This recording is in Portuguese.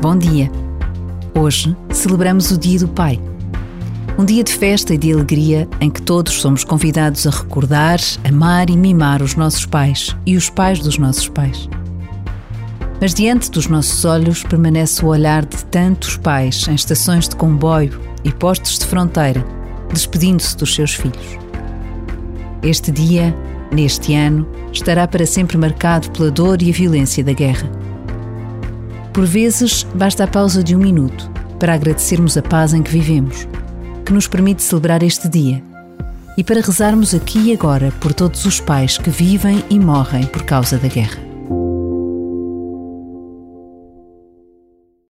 Bom dia! Hoje celebramos o Dia do Pai. Um dia de festa e de alegria em que todos somos convidados a recordar, amar e mimar os nossos pais e os pais dos nossos pais. Mas diante dos nossos olhos permanece o olhar de tantos pais em estações de comboio e postos de fronteira, despedindo-se dos seus filhos. Este dia, neste ano, estará para sempre marcado pela dor e a violência da guerra. Por vezes, basta a pausa de um minuto para agradecermos a paz em que vivemos, que nos permite celebrar este dia, e para rezarmos aqui e agora por todos os pais que vivem e morrem por causa da guerra.